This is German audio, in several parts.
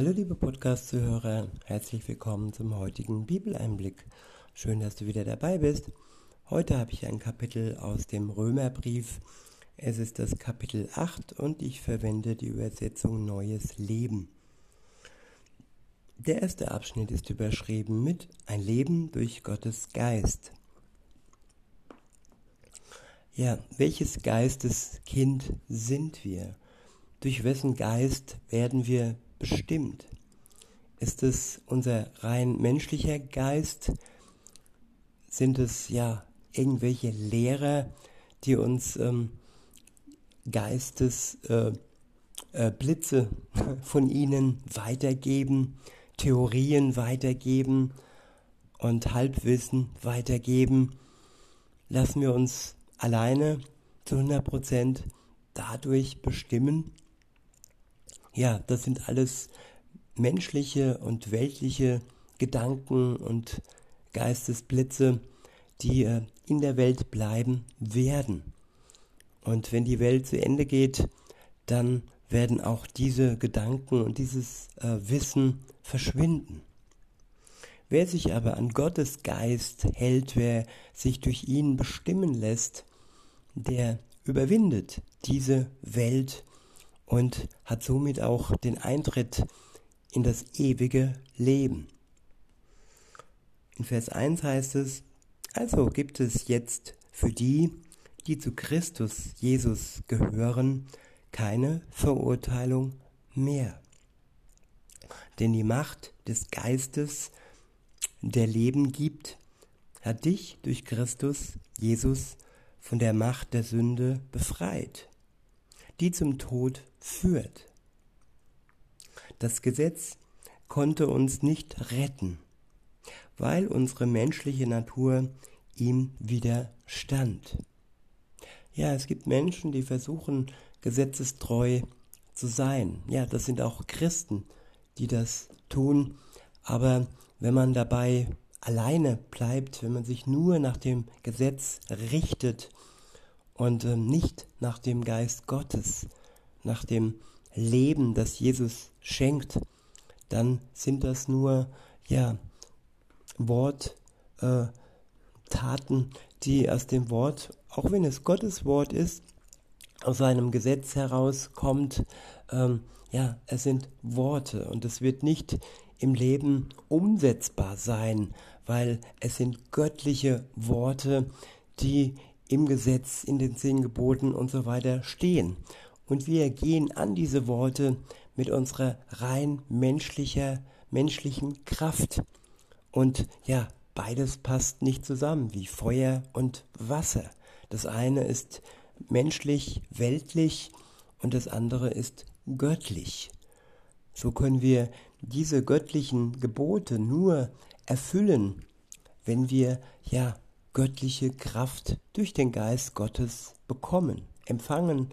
Hallo liebe Podcast-Zuhörer, herzlich willkommen zum heutigen Bibeleinblick. Schön, dass du wieder dabei bist. Heute habe ich ein Kapitel aus dem Römerbrief. Es ist das Kapitel 8 und ich verwende die Übersetzung Neues Leben. Der erste Abschnitt ist überschrieben mit Ein Leben durch Gottes Geist. Ja, welches Geisteskind sind wir? Durch wessen Geist werden wir bestimmt? Ist es unser rein menschlicher Geist? Sind es ja irgendwelche Lehrer, die uns ähm, Geistesblitze äh, äh, von ihnen weitergeben, Theorien weitergeben und Halbwissen weitergeben? Lassen wir uns alleine zu 100% dadurch bestimmen? Ja, das sind alles menschliche und weltliche Gedanken und Geistesblitze, die äh, in der Welt bleiben werden. Und wenn die Welt zu Ende geht, dann werden auch diese Gedanken und dieses äh, Wissen verschwinden. Wer sich aber an Gottes Geist hält, wer sich durch ihn bestimmen lässt, der überwindet diese Welt und hat somit auch den Eintritt in das ewige Leben. In Vers 1 heißt es, also gibt es jetzt für die, die zu Christus Jesus gehören, keine Verurteilung mehr. Denn die Macht des Geistes, der Leben gibt, hat dich durch Christus Jesus von der Macht der Sünde befreit, die zum Tod führt. Das Gesetz konnte uns nicht retten, weil unsere menschliche Natur ihm widerstand. Ja, es gibt Menschen, die versuchen, gesetzestreu zu sein. Ja, das sind auch Christen, die das tun. Aber wenn man dabei alleine bleibt, wenn man sich nur nach dem Gesetz richtet und äh, nicht nach dem Geist Gottes, nach dem Leben, das Jesus schenkt, dann sind das nur ja Wort, äh, Taten, die aus dem Wort, auch wenn es Gottes Wort ist, aus seinem Gesetz herauskommt, ähm, ja, es sind Worte und es wird nicht im Leben umsetzbar sein, weil es sind göttliche Worte, die im Gesetz, in den zehn Geboten und so weiter stehen. Und wir gehen an diese Worte mit unserer rein menschlicher, menschlichen Kraft. Und ja, beides passt nicht zusammen, wie Feuer und Wasser. Das eine ist menschlich, weltlich und das andere ist göttlich. So können wir diese göttlichen Gebote nur erfüllen, wenn wir ja göttliche Kraft durch den Geist Gottes bekommen, empfangen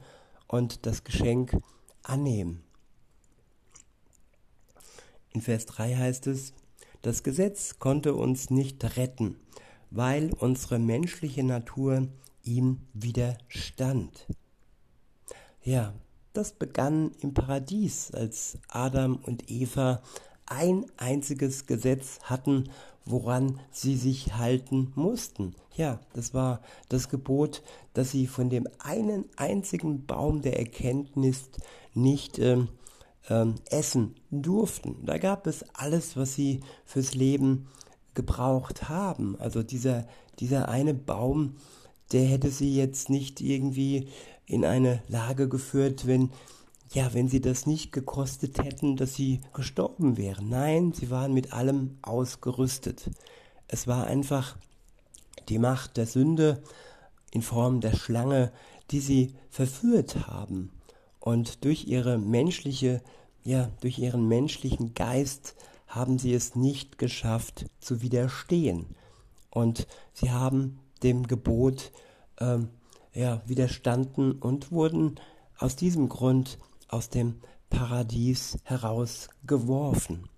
und das Geschenk annehmen. In Vers 3 heißt es, das Gesetz konnte uns nicht retten, weil unsere menschliche Natur ihm widerstand. Ja, das begann im Paradies, als Adam und Eva ein einziges Gesetz hatten, woran sie sich halten mussten. Ja, das war das Gebot, dass sie von dem einen einzigen Baum der Erkenntnis nicht ähm, ähm, essen durften. Da gab es alles, was sie fürs Leben gebraucht haben. Also dieser, dieser eine Baum, der hätte sie jetzt nicht irgendwie in eine Lage geführt, wenn ja, wenn sie das nicht gekostet hätten, dass sie gestorben wären. Nein, sie waren mit allem ausgerüstet. Es war einfach die Macht der Sünde in Form der Schlange, die sie verführt haben. Und durch ihre menschliche, ja, durch ihren menschlichen Geist haben sie es nicht geschafft zu widerstehen. Und sie haben dem Gebot ähm, ja, widerstanden und wurden aus diesem Grund aus dem Paradies herausgeworfen.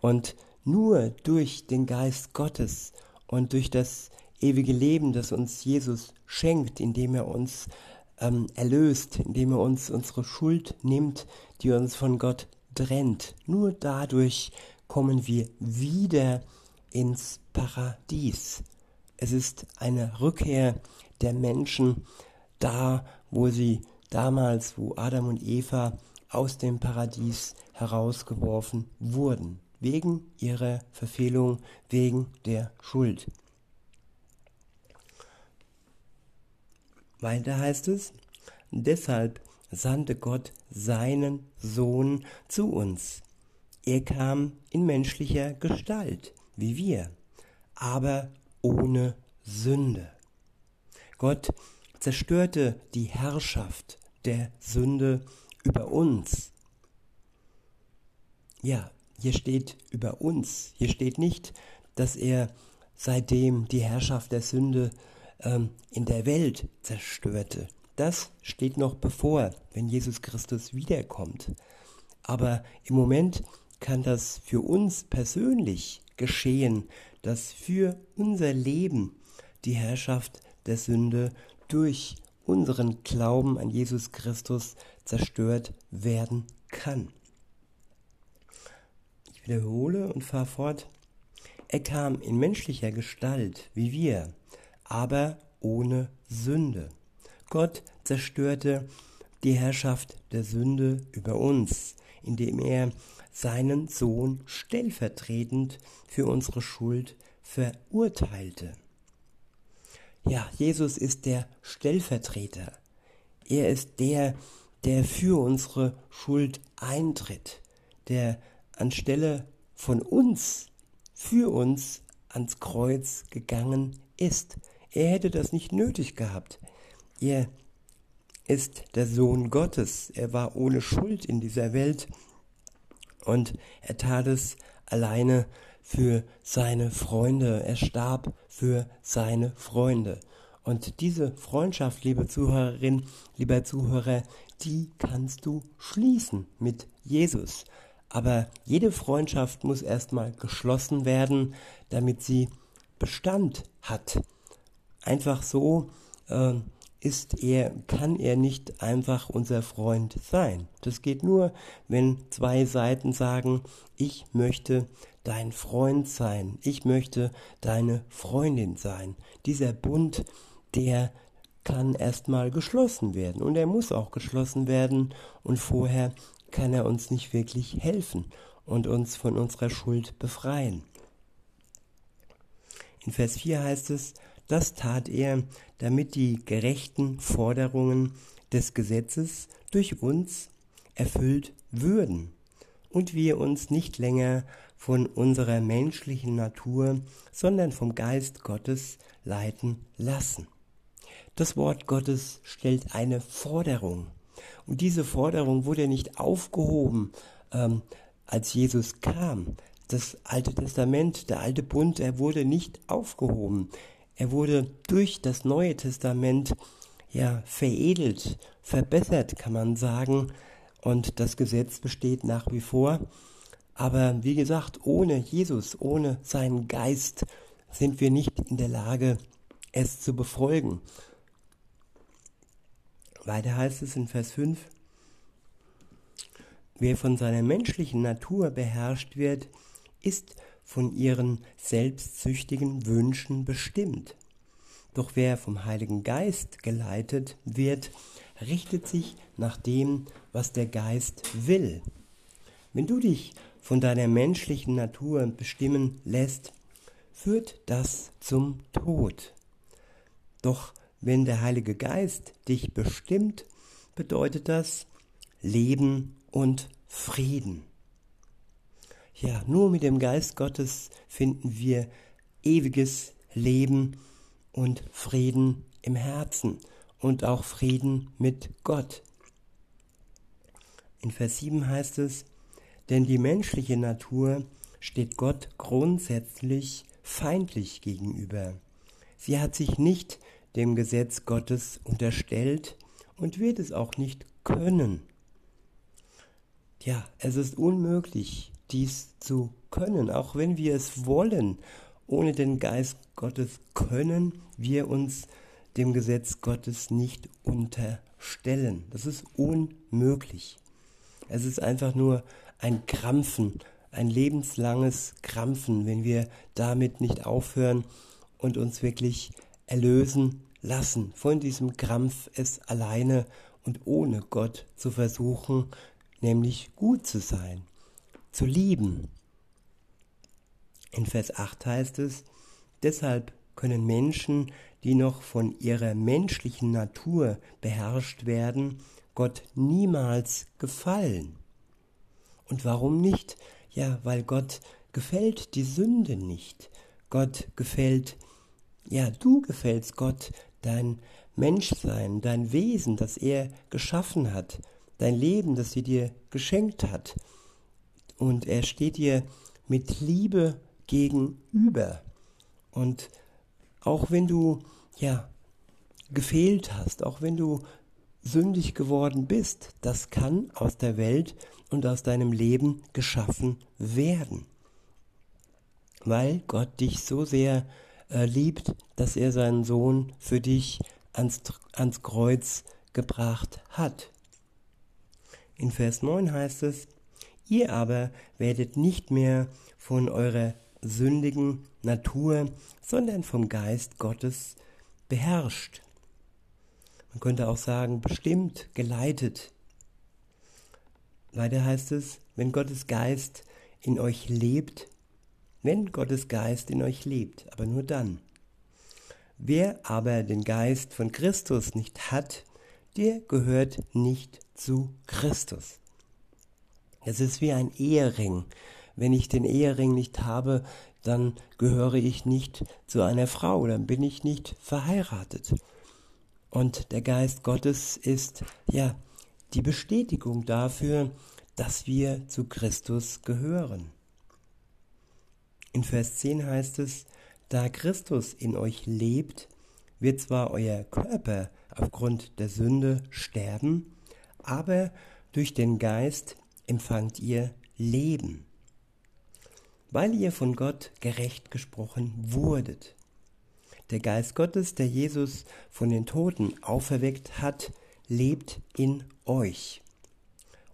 Und nur durch den Geist Gottes und durch das ewige Leben, das uns Jesus schenkt, indem er uns ähm, erlöst, indem er uns unsere Schuld nimmt, die uns von Gott trennt. Nur dadurch kommen wir wieder ins Paradies. Es ist eine Rückkehr der Menschen da, wo sie damals, wo Adam und Eva aus dem Paradies herausgeworfen wurden, wegen ihrer Verfehlung, wegen der Schuld. Weiter heißt es, deshalb sandte Gott seinen Sohn zu uns. Er kam in menschlicher Gestalt, wie wir, aber ohne Sünde. Gott zerstörte die Herrschaft der Sünde über uns. Ja, hier steht über uns. Hier steht nicht, dass er seitdem die Herrschaft der Sünde ähm, in der Welt zerstörte. Das steht noch bevor, wenn Jesus Christus wiederkommt. Aber im Moment kann das für uns persönlich geschehen, dass für unser Leben die Herrschaft der Sünde durch unseren Glauben an Jesus Christus zerstört werden kann. Ich wiederhole und fahre fort. Er kam in menschlicher Gestalt wie wir, aber ohne Sünde. Gott zerstörte die Herrschaft der Sünde über uns, indem er seinen Sohn stellvertretend für unsere Schuld verurteilte. Ja, Jesus ist der Stellvertreter. Er ist der, der für unsere Schuld eintritt, der anstelle von uns, für uns ans Kreuz gegangen ist. Er hätte das nicht nötig gehabt. Er ist der Sohn Gottes. Er war ohne Schuld in dieser Welt und er tat es alleine für seine Freunde. Er starb für seine Freunde. Und diese Freundschaft, liebe Zuhörerin, lieber Zuhörer, die kannst du schließen mit Jesus. Aber jede Freundschaft muss erstmal geschlossen werden, damit sie Bestand hat. Einfach so äh, ist er, kann er nicht einfach unser Freund sein. Das geht nur, wenn zwei Seiten sagen, ich möchte dein Freund sein, ich möchte deine Freundin sein. Dieser Bund, der kann erstmal geschlossen werden und er muss auch geschlossen werden und vorher kann er uns nicht wirklich helfen und uns von unserer Schuld befreien. In Vers 4 heißt es, das tat er, damit die gerechten Forderungen des Gesetzes durch uns erfüllt würden und wir uns nicht länger von unserer menschlichen Natur, sondern vom Geist Gottes leiten lassen. Das Wort Gottes stellt eine Forderung. Und diese Forderung wurde nicht aufgehoben, ähm, als Jesus kam. Das Alte Testament, der alte Bund, er wurde nicht aufgehoben. Er wurde durch das Neue Testament ja veredelt, verbessert, kann man sagen. Und das Gesetz besteht nach wie vor. Aber wie gesagt, ohne Jesus, ohne seinen Geist sind wir nicht in der Lage, es zu befolgen. Weiter heißt es in Vers 5, wer von seiner menschlichen Natur beherrscht wird, ist von ihren selbstsüchtigen Wünschen bestimmt. Doch wer vom Heiligen Geist geleitet wird, richtet sich nach dem, was der Geist will. Wenn du dich von deiner menschlichen Natur bestimmen lässt, führt das zum Tod. Doch wenn der Heilige Geist dich bestimmt, bedeutet das Leben und Frieden. Ja, nur mit dem Geist Gottes finden wir ewiges Leben und Frieden im Herzen und auch Frieden mit Gott. In Vers 7 heißt es, denn die menschliche Natur steht Gott grundsätzlich feindlich gegenüber. Sie hat sich nicht dem Gesetz Gottes unterstellt und wird es auch nicht können. Ja, es ist unmöglich, dies zu können, auch wenn wir es wollen. Ohne den Geist Gottes können wir uns dem Gesetz Gottes nicht unterstellen. Das ist unmöglich. Es ist einfach nur ein Krampfen, ein lebenslanges Krampfen, wenn wir damit nicht aufhören und uns wirklich erlösen lassen von diesem Krampf, es alleine und ohne Gott zu versuchen, nämlich gut zu sein, zu lieben. In Vers 8 heißt es, deshalb können Menschen, die noch von ihrer menschlichen Natur beherrscht werden, Gott niemals gefallen. Und warum nicht? Ja, weil Gott gefällt die Sünde nicht. Gott gefällt, ja, du gefällst Gott, dein Menschsein, dein Wesen, das er geschaffen hat, dein Leben, das er dir geschenkt hat. Und er steht dir mit Liebe gegenüber. Und auch wenn du, ja, gefehlt hast, auch wenn du sündig geworden bist, das kann aus der Welt und aus deinem Leben geschaffen werden. Weil Gott dich so sehr äh, liebt, dass er seinen Sohn für dich ans, ans Kreuz gebracht hat. In Vers 9 heißt es, ihr aber werdet nicht mehr von eurer sündigen Natur, sondern vom Geist Gottes beherrscht. Man könnte auch sagen, bestimmt, geleitet. Weiter heißt es, wenn Gottes Geist in euch lebt, wenn Gottes Geist in euch lebt, aber nur dann. Wer aber den Geist von Christus nicht hat, der gehört nicht zu Christus. Es ist wie ein Ehering. Wenn ich den Ehering nicht habe, dann gehöre ich nicht zu einer Frau, dann bin ich nicht verheiratet. Und der Geist Gottes ist ja die Bestätigung dafür, dass wir zu Christus gehören. In Vers 10 heißt es, da Christus in euch lebt, wird zwar euer Körper aufgrund der Sünde sterben, aber durch den Geist empfangt ihr Leben, weil ihr von Gott gerecht gesprochen wurdet. Der Geist Gottes, der Jesus von den Toten auferweckt hat, lebt in euch.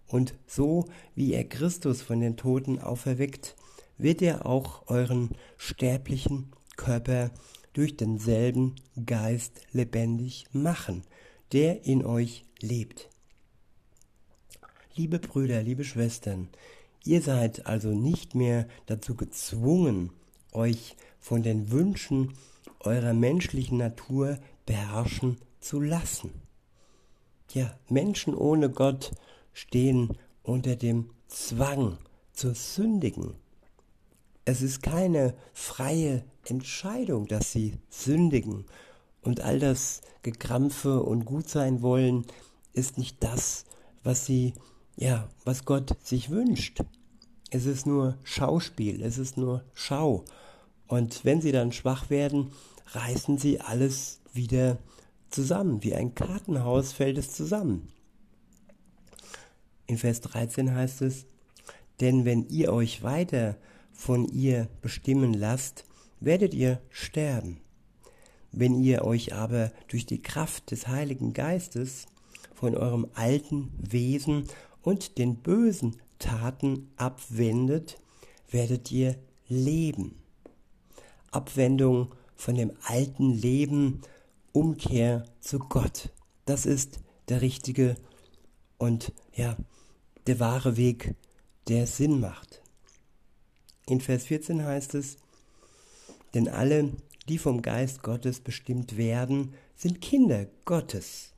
Und so wie er Christus von den Toten auferweckt, wird er auch euren sterblichen Körper durch denselben Geist lebendig machen, der in euch lebt. Liebe Brüder, liebe Schwestern, ihr seid also nicht mehr dazu gezwungen, euch von den Wünschen eurer menschlichen Natur beherrschen zu lassen. Ja, Menschen ohne Gott stehen unter dem Zwang zur Sündigen. Es ist keine freie Entscheidung, dass sie sündigen. Und all das Gekrampfe und gut sein wollen, ist nicht das, was sie, ja, was Gott sich wünscht. Es ist nur Schauspiel, es ist nur Schau. Und wenn sie dann schwach werden, reißen sie alles wieder zusammen. Wie ein Kartenhaus fällt es zusammen. In Vers 13 heißt es, denn wenn ihr euch weiter von ihr bestimmen lasst, werdet ihr sterben. Wenn ihr euch aber durch die Kraft des Heiligen Geistes von eurem alten Wesen und den bösen Taten abwendet, werdet ihr leben. Abwendung von dem alten Leben, Umkehr zu Gott. Das ist der richtige und ja, der wahre Weg, der Sinn macht. In Vers 14 heißt es, denn alle, die vom Geist Gottes bestimmt werden, sind Kinder Gottes.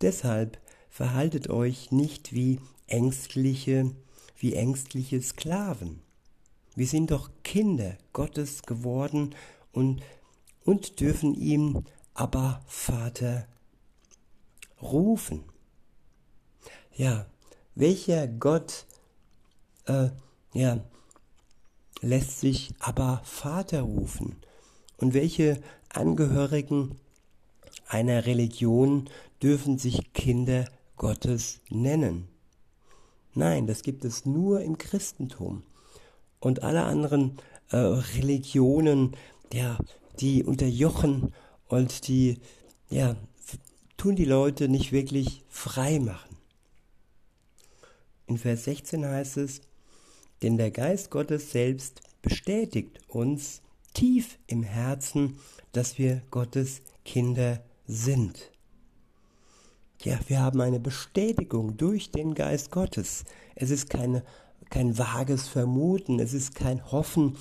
Deshalb verhaltet euch nicht wie ängstliche, wie ängstliche Sklaven. Wir sind doch Kinder Gottes geworden und, und dürfen ihm aber Vater rufen. Ja, welcher Gott äh, ja, lässt sich aber Vater rufen? Und welche Angehörigen einer Religion dürfen sich Kinder Gottes nennen? Nein, das gibt es nur im Christentum. Und alle anderen äh, Religionen, ja, die unterjochen und die, ja, tun die Leute nicht wirklich frei machen. In Vers 16 heißt es, denn der Geist Gottes selbst bestätigt uns tief im Herzen, dass wir Gottes Kinder sind. Ja, wir haben eine Bestätigung durch den Geist Gottes. Es ist keine, kein vages Vermuten, es ist kein Hoffen,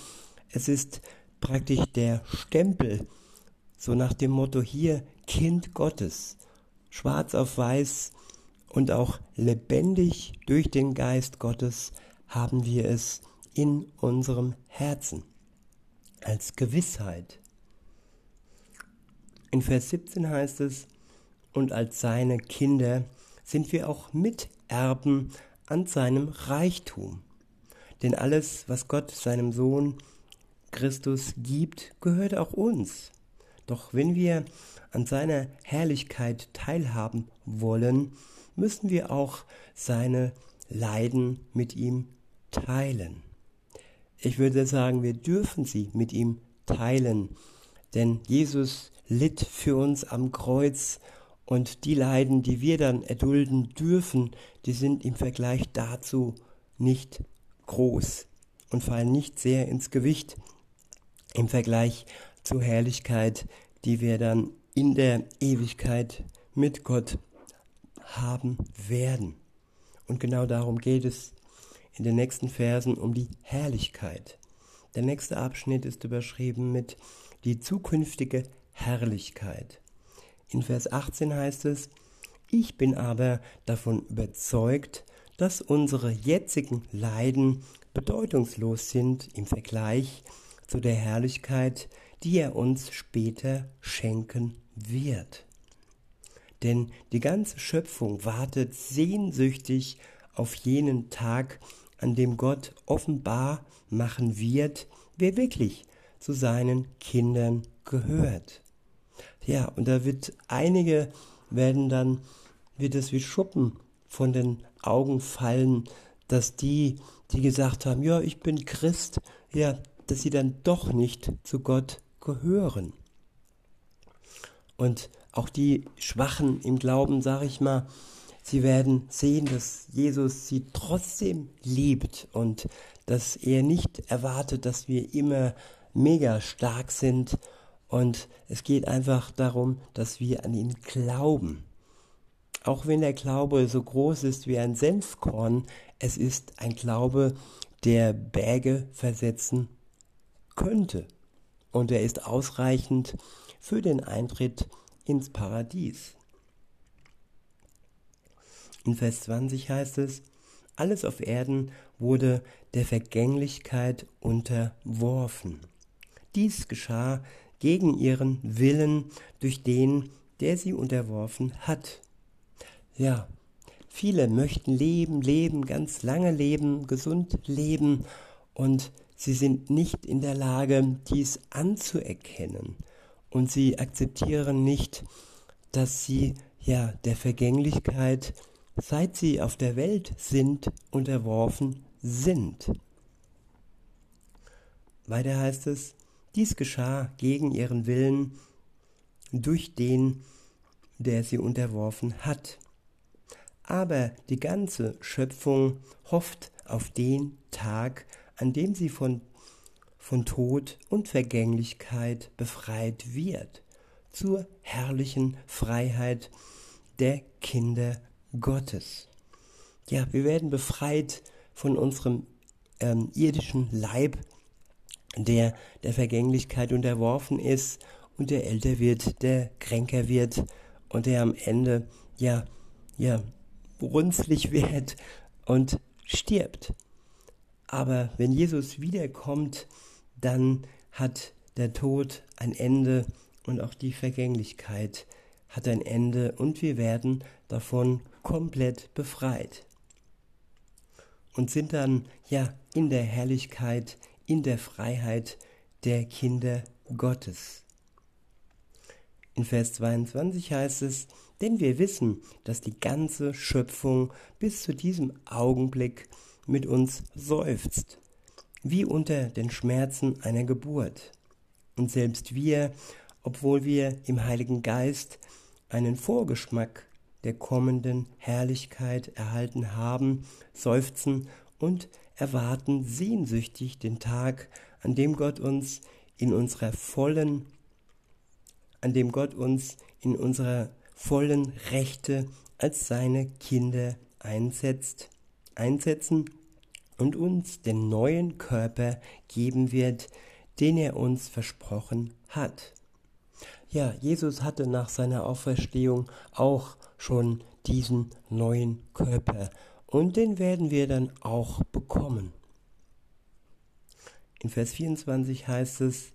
es ist praktisch der Stempel, so nach dem Motto hier Kind Gottes, schwarz auf weiß und auch lebendig durch den Geist Gottes haben wir es in unserem Herzen als Gewissheit. In Vers 17 heißt es, und als seine Kinder sind wir auch Miterben an seinem Reichtum. Denn alles, was Gott seinem Sohn Christus gibt, gehört auch uns. Doch wenn wir an seiner Herrlichkeit teilhaben wollen, müssen wir auch seine Leiden mit ihm teilen. Ich würde sagen, wir dürfen sie mit ihm teilen, denn Jesus litt für uns am Kreuz und die Leiden, die wir dann erdulden dürfen, die sind im Vergleich dazu nicht groß und fallen nicht sehr ins Gewicht im Vergleich zur Herrlichkeit, die wir dann in der Ewigkeit mit Gott haben werden. Und genau darum geht es in den nächsten Versen um die Herrlichkeit. Der nächste Abschnitt ist überschrieben mit die zukünftige Herrlichkeit. In Vers 18 heißt es, ich bin aber davon überzeugt, dass unsere jetzigen Leiden bedeutungslos sind im Vergleich zu der Herrlichkeit, die er uns später schenken wird. Denn die ganze Schöpfung wartet sehnsüchtig auf jenen Tag, an dem Gott offenbar machen wird, wer wirklich zu seinen Kindern gehört. Ja, und da wird einige werden dann, wird es wie Schuppen von den Augen fallen, dass die, die gesagt haben, ja, ich bin Christ, ja, dass sie dann doch nicht zu Gott gehören. Und auch die Schwachen im Glauben, sage ich mal, sie werden sehen, dass Jesus sie trotzdem liebt und dass er nicht erwartet, dass wir immer mega stark sind. Und es geht einfach darum, dass wir an ihn glauben. Auch wenn der Glaube so groß ist wie ein Senfkorn, es ist ein Glaube, der Berge versetzen könnte. Und er ist ausreichend für den Eintritt ins Paradies. In Vers 20 heißt es, alles auf Erden wurde der Vergänglichkeit unterworfen. Dies geschah gegen ihren Willen durch den, der sie unterworfen hat. Ja, viele möchten leben, leben, ganz lange leben, gesund leben und sie sind nicht in der Lage, dies anzuerkennen und sie akzeptieren nicht, dass sie ja der Vergänglichkeit, seit sie auf der Welt sind, unterworfen sind. Weiter heißt es, dies geschah gegen ihren Willen durch den, der sie unterworfen hat. Aber die ganze Schöpfung hofft auf den Tag, an dem sie von von Tod und Vergänglichkeit befreit wird, zur herrlichen Freiheit der Kinder Gottes. Ja, wir werden befreit von unserem ähm, irdischen Leib, der der Vergänglichkeit unterworfen ist und der älter wird, der kränker wird und der am Ende ja ja runzlig wird und stirbt. Aber wenn Jesus wiederkommt, dann hat der Tod ein Ende und auch die Vergänglichkeit hat ein Ende und wir werden davon komplett befreit und sind dann ja in der Herrlichkeit, in der Freiheit der Kinder Gottes. In Vers 22 heißt es, denn wir wissen, dass die ganze Schöpfung bis zu diesem Augenblick mit uns seufzt wie unter den Schmerzen einer Geburt. Und selbst wir, obwohl wir im Heiligen Geist einen Vorgeschmack der kommenden Herrlichkeit erhalten haben, seufzen und erwarten sehnsüchtig den Tag, an dem Gott uns in unserer vollen, an dem Gott uns in unserer vollen Rechte als seine Kinder einsetzt, einsetzen und uns den neuen Körper geben wird, den er uns versprochen hat. Ja, Jesus hatte nach seiner Auferstehung auch schon diesen neuen Körper und den werden wir dann auch bekommen. In Vers 24 heißt es,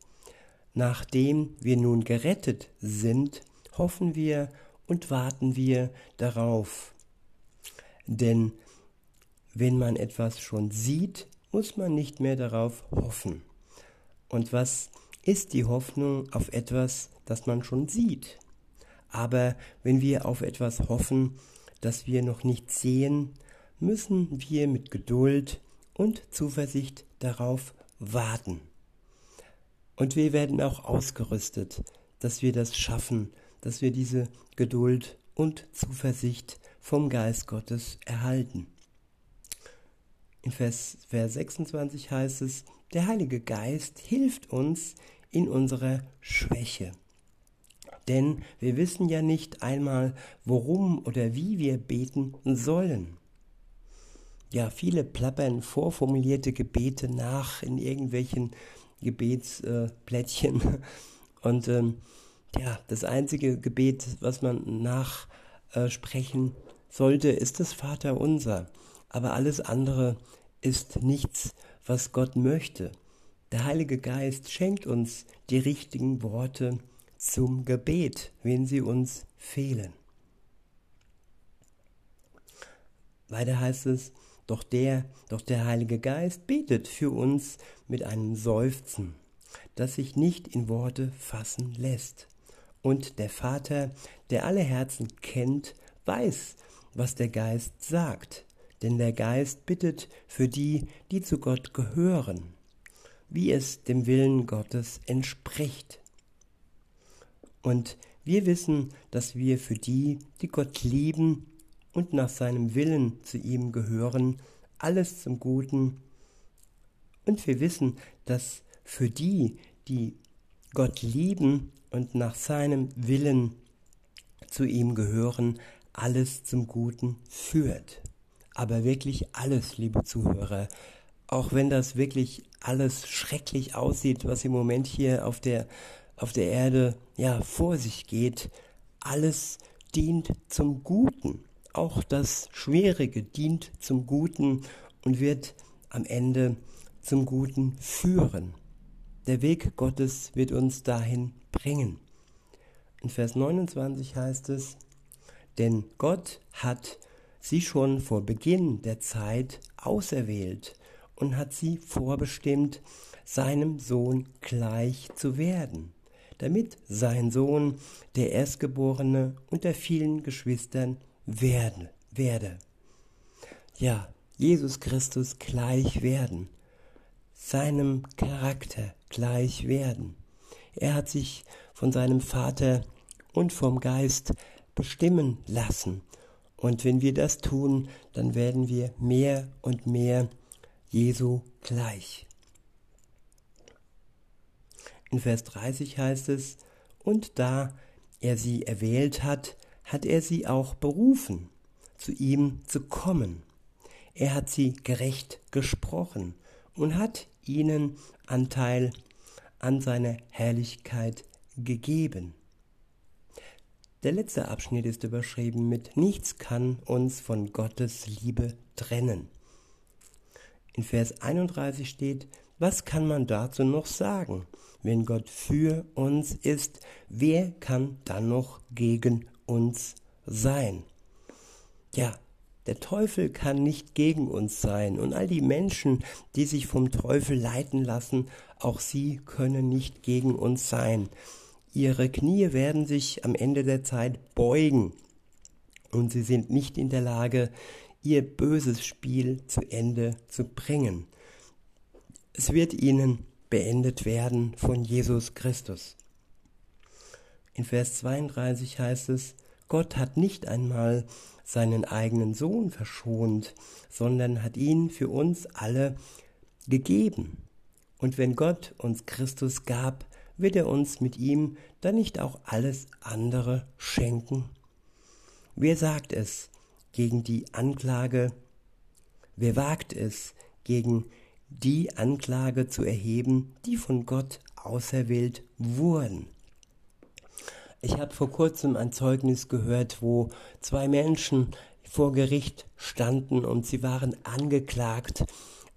nachdem wir nun gerettet sind, hoffen wir und warten wir darauf. Denn wenn man etwas schon sieht, muss man nicht mehr darauf hoffen. Und was ist die Hoffnung auf etwas, das man schon sieht? Aber wenn wir auf etwas hoffen, das wir noch nicht sehen, müssen wir mit Geduld und Zuversicht darauf warten. Und wir werden auch ausgerüstet, dass wir das schaffen, dass wir diese Geduld und Zuversicht vom Geist Gottes erhalten. In Vers, Vers 26 heißt es, der Heilige Geist hilft uns in unserer Schwäche. Denn wir wissen ja nicht einmal, worum oder wie wir beten sollen. Ja, viele plappern vorformulierte Gebete nach in irgendwelchen Gebetsplättchen. Äh, Und ähm, ja, das einzige Gebet, was man nachsprechen äh, sollte, ist das Vaterunser. Aber alles andere ist nichts, was Gott möchte. Der Heilige Geist schenkt uns die richtigen Worte zum Gebet, wenn sie uns fehlen. Weiter heißt es, doch der, doch der Heilige Geist betet für uns mit einem Seufzen, das sich nicht in Worte fassen lässt. Und der Vater, der alle Herzen kennt, weiß, was der Geist sagt, denn der Geist bittet für die, die zu Gott gehören, wie es dem Willen Gottes entspricht. Und wir wissen, dass wir für die, die Gott lieben und nach seinem Willen zu ihm gehören, alles zum Guten. Und wir wissen, dass für die, die Gott lieben und nach seinem Willen zu ihm gehören, alles zum Guten führt. Aber wirklich alles, liebe Zuhörer, auch wenn das wirklich alles schrecklich aussieht, was im Moment hier auf der, auf der Erde ja vor sich geht, alles dient zum Guten. Auch das Schwierige dient zum Guten und wird am Ende zum Guten führen. Der Weg Gottes wird uns dahin bringen. In Vers 29 heißt es, denn Gott hat sie schon vor Beginn der Zeit auserwählt und hat sie vorbestimmt, seinem Sohn gleich zu werden, damit sein Sohn der Erstgeborene unter vielen Geschwistern werden, werde. Ja, Jesus Christus gleich werden, seinem Charakter gleich werden. Er hat sich von seinem Vater und vom Geist bestimmen lassen. Und wenn wir das tun, dann werden wir mehr und mehr Jesu gleich. In Vers 30 heißt es, und da er sie erwählt hat, hat er sie auch berufen, zu ihm zu kommen. Er hat sie gerecht gesprochen und hat ihnen Anteil an seiner Herrlichkeit gegeben. Der letzte Abschnitt ist überschrieben mit Nichts kann uns von Gottes Liebe trennen. In Vers 31 steht, was kann man dazu noch sagen? Wenn Gott für uns ist, wer kann dann noch gegen uns sein? Ja, der Teufel kann nicht gegen uns sein und all die Menschen, die sich vom Teufel leiten lassen, auch sie können nicht gegen uns sein. Ihre Knie werden sich am Ende der Zeit beugen und sie sind nicht in der Lage, ihr böses Spiel zu Ende zu bringen. Es wird ihnen beendet werden von Jesus Christus. In Vers 32 heißt es, Gott hat nicht einmal seinen eigenen Sohn verschont, sondern hat ihn für uns alle gegeben. Und wenn Gott uns Christus gab, wird er uns mit ihm dann nicht auch alles andere schenken? Wer sagt es gegen die Anklage? Wer wagt es, gegen die Anklage zu erheben, die von Gott auserwählt wurden? Ich habe vor kurzem ein Zeugnis gehört, wo zwei Menschen vor Gericht standen und sie waren angeklagt,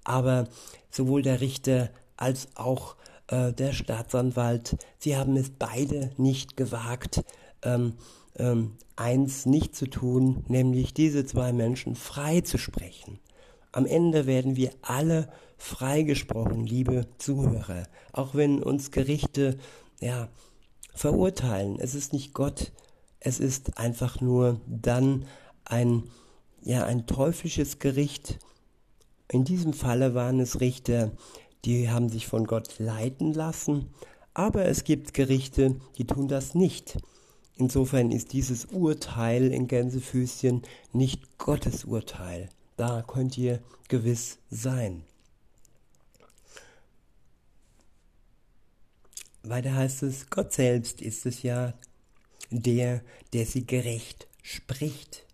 aber sowohl der Richter als auch äh, der Staatsanwalt, sie haben es beide nicht gewagt, ähm, ähm, eins nicht zu tun, nämlich diese zwei Menschen frei zu sprechen. Am Ende werden wir alle freigesprochen, liebe Zuhörer, auch wenn uns Gerichte ja verurteilen. Es ist nicht Gott, es ist einfach nur dann ein ja ein teuflisches Gericht. In diesem Falle waren es Richter, die haben sich von Gott leiten lassen, aber es gibt Gerichte, die tun das nicht. Insofern ist dieses Urteil in Gänsefüßchen nicht Gottes Urteil. Da könnt ihr gewiss sein. Weiter heißt es, Gott selbst ist es ja der, der sie gerecht spricht.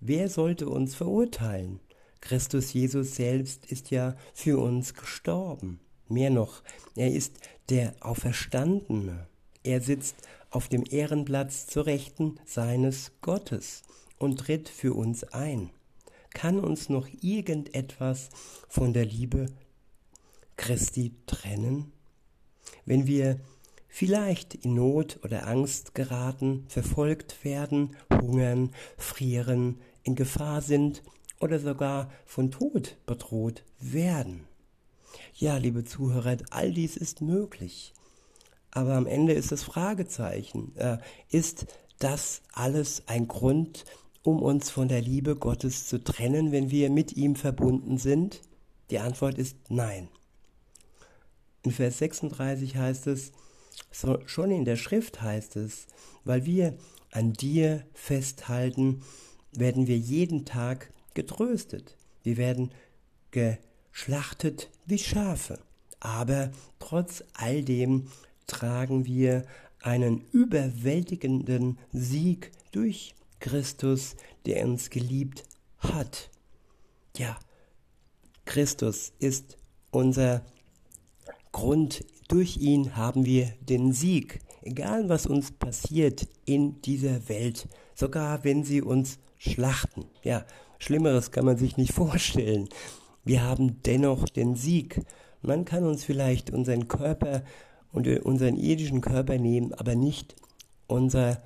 Wer sollte uns verurteilen? Christus Jesus selbst ist ja für uns gestorben. Mehr noch, er ist der Auferstandene. Er sitzt auf dem Ehrenplatz zur Rechten seines Gottes und tritt für uns ein. Kann uns noch irgendetwas von der Liebe Christi trennen? Wenn wir vielleicht in Not oder Angst geraten, verfolgt werden, hungern, frieren, in Gefahr sind oder sogar von Tod bedroht werden. Ja, liebe Zuhörer, all dies ist möglich. Aber am Ende ist das Fragezeichen. Äh, ist das alles ein Grund, um uns von der Liebe Gottes zu trennen, wenn wir mit ihm verbunden sind? Die Antwort ist nein. In Vers 36 heißt es, so, schon in der Schrift heißt es, weil wir an dir festhalten, werden wir jeden Tag getröstet. Wir werden geschlachtet wie Schafe. Aber trotz all dem tragen wir einen überwältigenden Sieg durch Christus, der uns geliebt hat. Ja, Christus ist unser Grund, durch ihn haben wir den Sieg, egal was uns passiert in dieser Welt, sogar wenn sie uns schlachten. Ja, schlimmeres kann man sich nicht vorstellen. Wir haben dennoch den Sieg. Man kann uns vielleicht unseren Körper und unseren irdischen Körper nehmen, aber nicht unser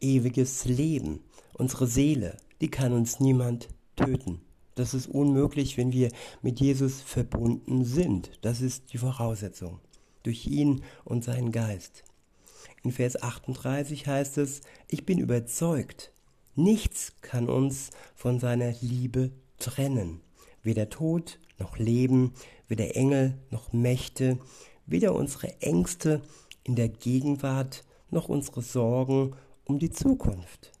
ewiges Leben, unsere Seele, die kann uns niemand töten. Das ist unmöglich, wenn wir mit Jesus verbunden sind. Das ist die Voraussetzung. Durch ihn und seinen Geist. In Vers 38 heißt es, ich bin überzeugt, nichts kann uns von seiner Liebe trennen. Weder Tod noch Leben, weder Engel noch Mächte, weder unsere Ängste in der Gegenwart noch unsere Sorgen um die Zukunft.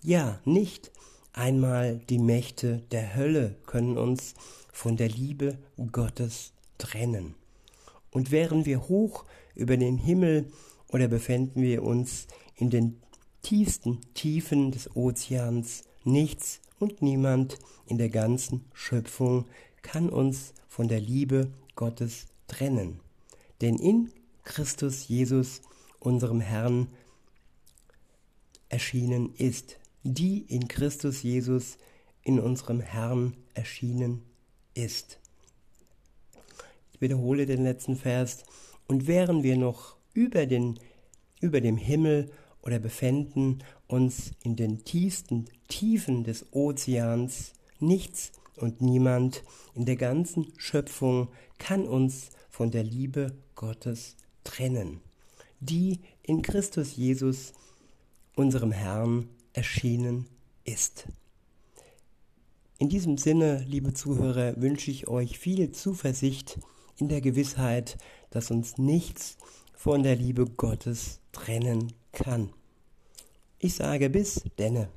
Ja, nicht Einmal die Mächte der Hölle können uns von der Liebe Gottes trennen. Und wären wir hoch über den Himmel oder befänden wir uns in den tiefsten Tiefen des Ozeans, nichts und niemand in der ganzen Schöpfung kann uns von der Liebe Gottes trennen. Denn in Christus Jesus, unserem Herrn, erschienen ist die in Christus Jesus in unserem Herrn erschienen ist. Ich wiederhole den letzten Vers. Und wären wir noch über, den, über dem Himmel oder befänden uns in den tiefsten Tiefen des Ozeans, nichts und niemand in der ganzen Schöpfung kann uns von der Liebe Gottes trennen, die in Christus Jesus, unserem Herrn, erschienen ist. In diesem Sinne, liebe Zuhörer, wünsche ich euch viel Zuversicht in der Gewissheit, dass uns nichts von der Liebe Gottes trennen kann. Ich sage bis denne.